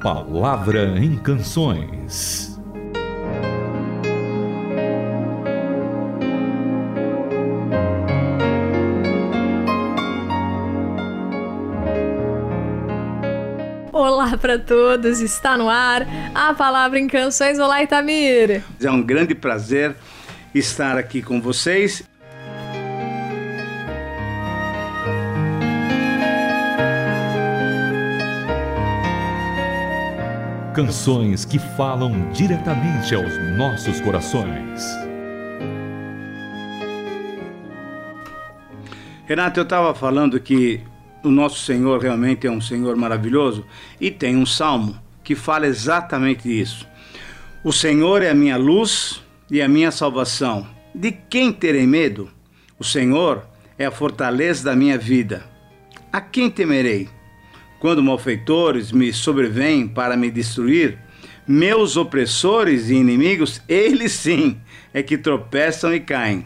Palavra em Canções. Olá para todos, está no ar a Palavra em Canções. Olá, Itamir. É um grande prazer estar aqui com vocês Canções que falam diretamente aos nossos corações. Renato, eu estava falando que o nosso Senhor realmente é um Senhor maravilhoso e tem um salmo que fala exatamente isso. O Senhor é a minha luz e a minha salvação. De quem terei medo? O Senhor é a fortaleza da minha vida. A quem temerei? Quando malfeitores me sobrevêm para me destruir, meus opressores e inimigos, eles sim é que tropeçam e caem.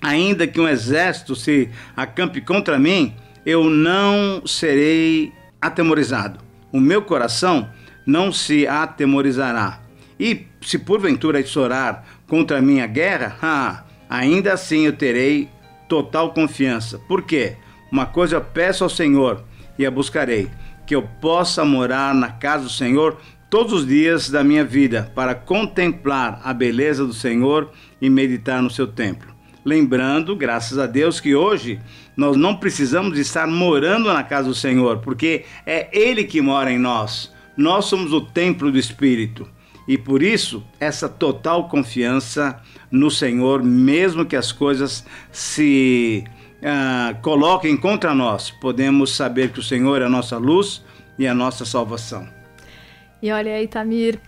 Ainda que um exército se acampe contra mim, eu não serei atemorizado. O meu coração não se atemorizará. E se porventura estourar contra a minha guerra, ah, ainda assim eu terei total confiança. Por quê? Uma coisa eu peço ao Senhor e a buscarei, que eu possa morar na casa do Senhor todos os dias da minha vida, para contemplar a beleza do Senhor e meditar no seu templo. Lembrando, graças a Deus, que hoje nós não precisamos estar morando na casa do Senhor, porque é Ele que mora em nós. Nós somos o templo do Espírito. E por isso, essa total confiança no Senhor, mesmo que as coisas se uh, coloquem contra nós, podemos saber que o Senhor é a nossa luz e a nossa salvação. E olha aí, Tamir,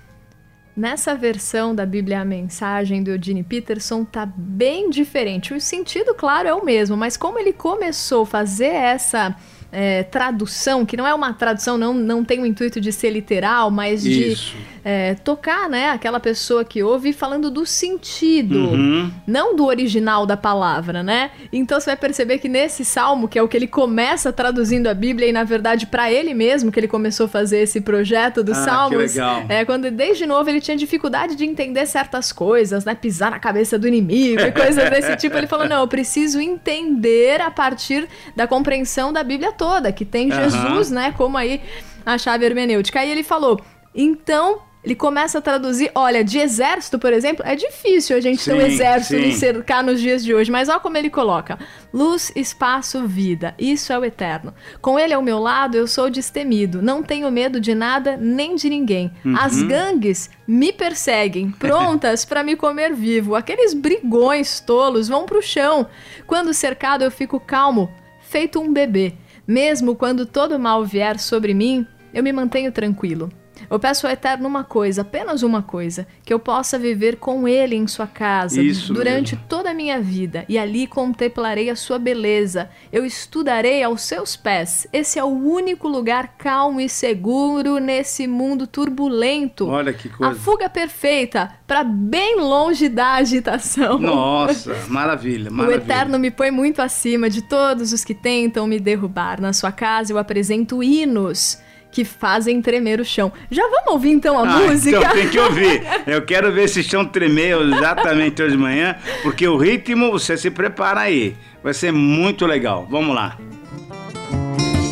nessa versão da Bíblia a Mensagem do Eugene Peterson tá bem diferente. O sentido, claro, é o mesmo, mas como ele começou a fazer essa é, tradução, que não é uma tradução, não, não tem o intuito de ser literal, mas de é, tocar, né, aquela pessoa que ouve falando do sentido, uhum. não do original da palavra, né? Então você vai perceber que nesse salmo, que é o que ele começa traduzindo a Bíblia e na verdade para ele mesmo que ele começou a fazer esse projeto dos ah, salmos, é quando desde novo ele tinha dificuldade de entender certas coisas, né, pisar na cabeça do inimigo e coisas desse tipo, ele falou: "Não, eu preciso entender a partir da compreensão da Bíblia toda, que tem uhum. Jesus, né, como aí a chave hermenêutica". Aí ele falou: "Então, ele começa a traduzir, olha, de exército, por exemplo, é difícil a gente sim, ter um exército sim. cercar nos dias de hoje, mas olha como ele coloca: luz, espaço, vida. Isso é o eterno. Com ele ao meu lado, eu sou destemido, não tenho medo de nada nem de ninguém. Uhum. As gangues me perseguem, prontas para me comer vivo. Aqueles brigões tolos vão pro chão. Quando cercado, eu fico calmo, feito um bebê. Mesmo quando todo mal vier sobre mim, eu me mantenho tranquilo. Eu peço ao Eterno uma coisa, apenas uma coisa, que eu possa viver com Ele em Sua casa Isso durante mesmo. toda a minha vida, e ali contemplarei a Sua beleza. Eu estudarei aos seus pés. Esse é o único lugar calmo e seguro nesse mundo turbulento. Olha que coisa. A fuga perfeita para bem longe da agitação. Nossa, maravilha, maravilha. O Eterno me põe muito acima de todos os que tentam me derrubar. Na sua casa eu apresento hinos que fazem tremer o chão. Já vamos ouvir então a ah, música? Então tem que ouvir. Eu quero ver esse chão tremer exatamente hoje de manhã, porque o ritmo, você se prepara aí. Vai ser muito legal. Vamos lá.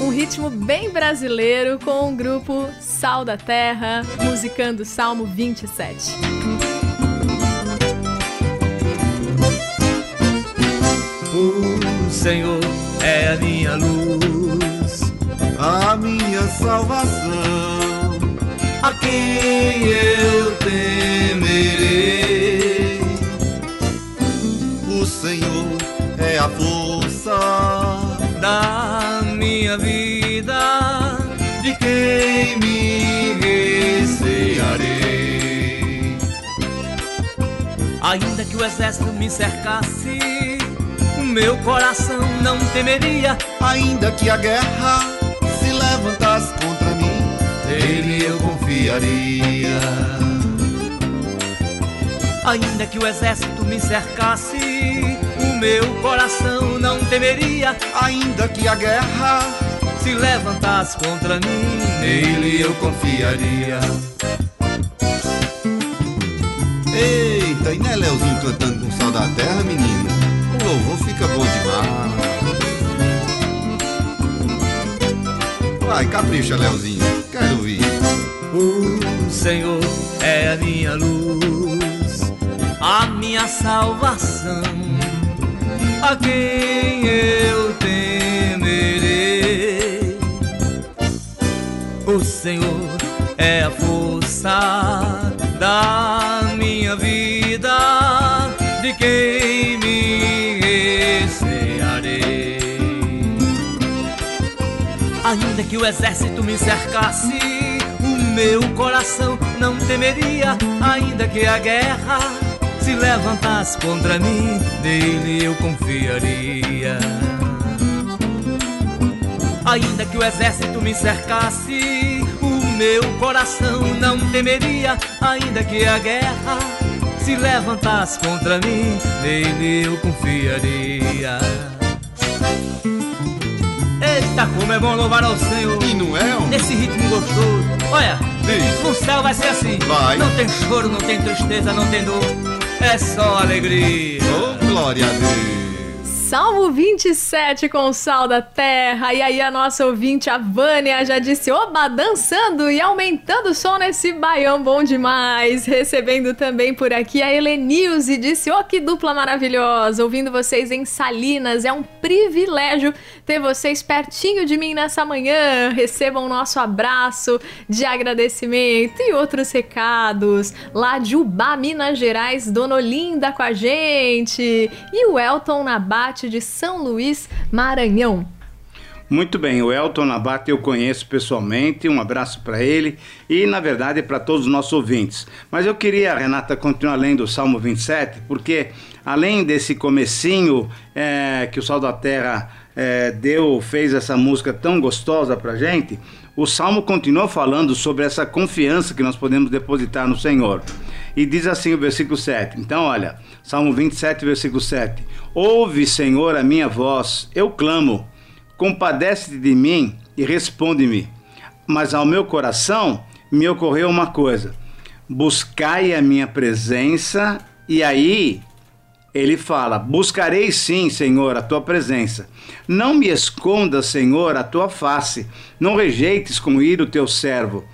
Um ritmo bem brasileiro com o grupo Sal da Terra, musicando Salmo 27. O Senhor é a minha luz a minha salvação. A quem eu temerei? O Senhor é a força da minha vida, de quem me recearei. Ainda que o exército me cercasse, o meu coração não temeria. Ainda que a guerra levantasse contra mim, nele eu confiaria. Ainda que o exército me cercasse, o meu coração não temeria. Ainda que a guerra se levantasse contra mim, nele eu confiaria. Eita, e né, Leozinho cantando com sal da terra, menino? O louvor fica bom demais. Vai, capricha, Leozinho. Quero ouvir. O Senhor é a minha luz, a minha salvação. A quem eu temerei? O Senhor é a força da minha vida, de quem Ainda que o exército me cercasse, o meu coração não temeria, ainda que a guerra se levantasse contra mim, nele eu confiaria. Ainda que o exército me cercasse, meu coração não temeria, ainda que a guerra se levantasse contra mim, nele eu confiaria. Eita, como é bom louvar ao Senhor! E não é? Nesse ritmo gostoso. Olha, Sim. no céu vai ser assim: vai. não tem choro, não tem tristeza, não tem dor, é só alegria. Oh, glória a Deus! Salmo 27 com o sal da terra. E aí a nossa ouvinte, a Vânia, já disse, oba, dançando e aumentando o som nesse baião bom demais. Recebendo também por aqui a Helenilze, disse, oh, que dupla maravilhosa. Ouvindo vocês em Salinas, é um privilégio ter vocês pertinho de mim nessa manhã. Recebam o nosso abraço de agradecimento e outros recados. Lá de Ubá, Minas Gerais, Dona Olinda com a gente. E o Elton Nabate de São Luís, Maranhão. Muito bem, o Elton Nabate eu conheço pessoalmente, um abraço para ele e, na verdade, para todos os nossos ouvintes. Mas eu queria, Renata, continuar lendo o Salmo 27, porque além desse comecinho é, que o Sal da Terra é, deu, fez essa música tão gostosa para gente, o Salmo continua falando sobre essa confiança que nós podemos depositar no Senhor. E diz assim o versículo 7. Então, olha, Salmo 27, versículo 7. Ouve, Senhor, a minha voz, eu clamo. Compadece-te de mim e responde-me. Mas ao meu coração me ocorreu uma coisa: buscai a minha presença, e aí ele fala: Buscarei sim, Senhor, a tua presença. Não me escondas, Senhor, a tua face. Não rejeites com ira o teu servo.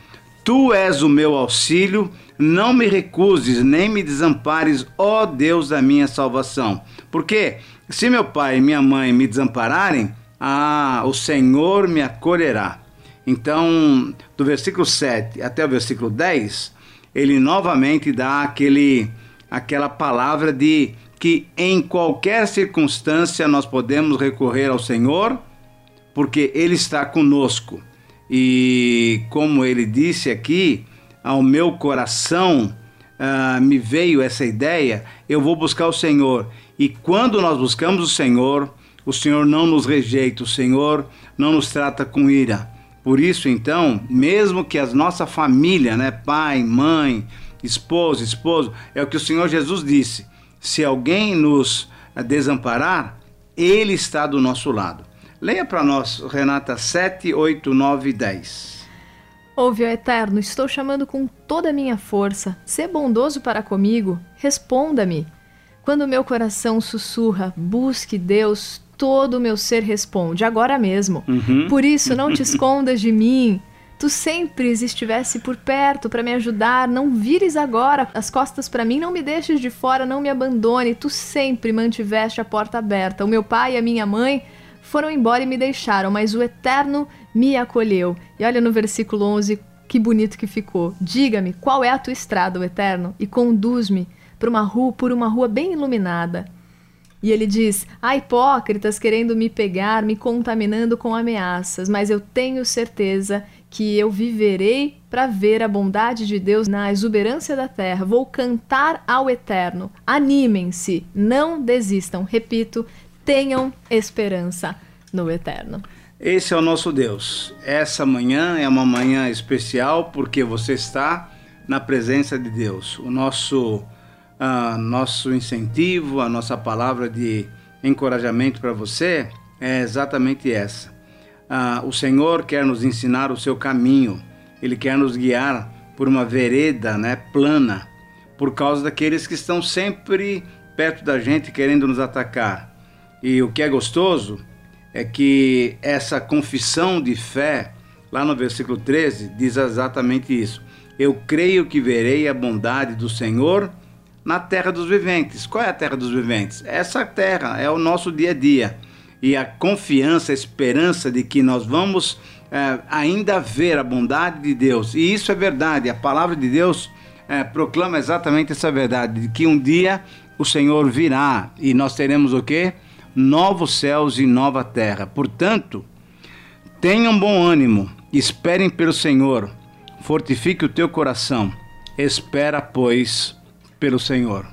Tu és o meu auxílio, não me recuses, nem me desampares, ó Deus da minha salvação. Porque se meu pai e minha mãe me desampararem, ah, o Senhor me acolherá. Então, do versículo 7 até o versículo 10, ele novamente dá aquele, aquela palavra de que em qualquer circunstância nós podemos recorrer ao Senhor, porque Ele está conosco. E como ele disse aqui, ao meu coração uh, me veio essa ideia, eu vou buscar o Senhor. E quando nós buscamos o Senhor, o Senhor não nos rejeita, o Senhor não nos trata com ira. Por isso, então, mesmo que a nossa família, né, pai, mãe, esposo, esposo, é o que o Senhor Jesus disse: se alguém nos desamparar, Ele está do nosso lado. Leia para nós, Renata 7, 8, 9 e 10. Ouve, ó Eterno, estou chamando com toda a minha força. Sê bondoso para comigo, responda-me. Quando meu coração sussurra, busque Deus, todo o meu ser responde, agora mesmo. Uhum. Por isso, não te escondas de mim. Tu sempre estivesse por perto para me ajudar, não vires agora as costas para mim, não me deixes de fora, não me abandone. Tu sempre mantiveste a porta aberta. O meu pai e a minha mãe foram embora e me deixaram, mas o Eterno me acolheu. E olha no versículo 11 que bonito que ficou. Diga-me qual é a tua estrada, o Eterno, e conduz-me por uma rua, por uma rua bem iluminada. E ele diz: Há hipócritas querendo me pegar, me contaminando com ameaças, mas eu tenho certeza que eu viverei para ver a bondade de Deus na exuberância da terra. Vou cantar ao Eterno. Animem-se, não desistam. Repito, tenham esperança no eterno. Esse é o nosso Deus. Essa manhã é uma manhã especial porque você está na presença de Deus. O nosso, uh, nosso incentivo, a nossa palavra de encorajamento para você é exatamente essa. ah, o Senhor quer nos ensinar o seu caminho, Ele quer nos guiar por uma vereda né, plana, por causa daqueles que estão sempre perto da gente querendo nos atacar. E o que é gostoso é que essa confissão de fé, lá no versículo 13, diz exatamente isso. Eu creio que verei a bondade do Senhor na terra dos viventes. Qual é a terra dos viventes? Essa terra é o nosso dia a dia. E a confiança, a esperança de que nós vamos é, ainda ver a bondade de Deus. E isso é verdade. A palavra de Deus é, proclama exatamente essa verdade, de que um dia o Senhor virá e nós teremos o quê? Novos céus e nova terra. Portanto, tenham bom ânimo, esperem pelo Senhor, fortifique o teu coração, espera, pois, pelo Senhor.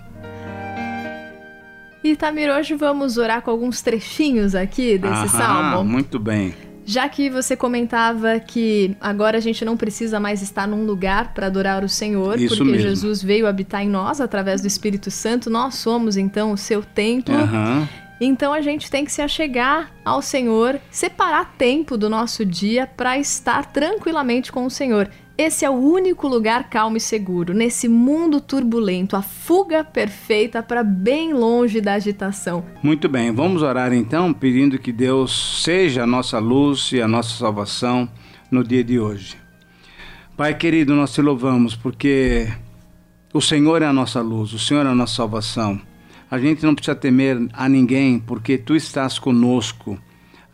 E Tamir, hoje vamos orar com alguns trechinhos aqui desse Aham, salmo. Muito bem. Já que você comentava que agora a gente não precisa mais estar num lugar para adorar o Senhor, Isso porque mesmo. Jesus veio habitar em nós através do Espírito Santo, nós somos então o seu templo. Uhum. Então a gente tem que se achegar ao Senhor, separar tempo do nosso dia para estar tranquilamente com o Senhor. Esse é o único lugar calmo e seguro, nesse mundo turbulento, a fuga perfeita para bem longe da agitação. Muito bem, vamos orar então, pedindo que Deus seja a nossa luz e a nossa salvação no dia de hoje. Pai querido, nós te louvamos porque o Senhor é a nossa luz, o Senhor é a nossa salvação. A gente não precisa temer a ninguém porque tu estás conosco.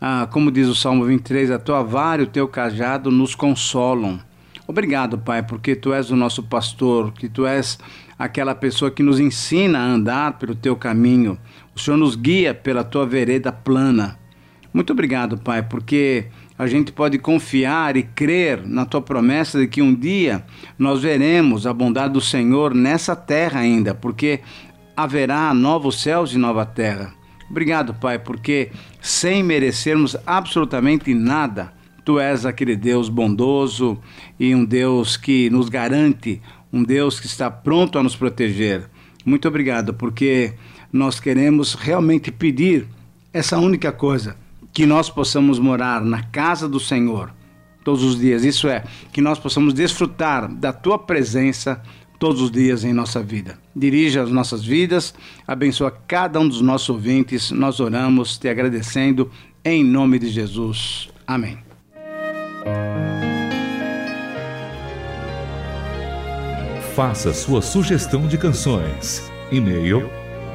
Ah, como diz o Salmo 23, a tua vara e o teu cajado nos consolam. Obrigado, Pai, porque tu és o nosso pastor, que tu és aquela pessoa que nos ensina a andar pelo teu caminho. O Senhor nos guia pela tua vereda plana. Muito obrigado, Pai, porque a gente pode confiar e crer na tua promessa de que um dia nós veremos a bondade do Senhor nessa terra ainda, porque haverá novos céus e nova terra. Obrigado, Pai, porque sem merecermos absolutamente nada, Tu és aquele Deus bondoso e um Deus que nos garante, um Deus que está pronto a nos proteger. Muito obrigado, porque nós queremos realmente pedir essa única coisa: que nós possamos morar na casa do Senhor todos os dias. Isso é, que nós possamos desfrutar da tua presença todos os dias em nossa vida. Dirija as nossas vidas, abençoa cada um dos nossos ouvintes. Nós oramos te agradecendo em nome de Jesus. Amém. Faça sua sugestão de canções. E-mail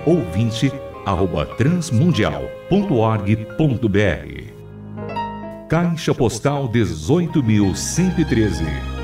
ouvinte@transmundial.org.br. Caixa Postal 18113,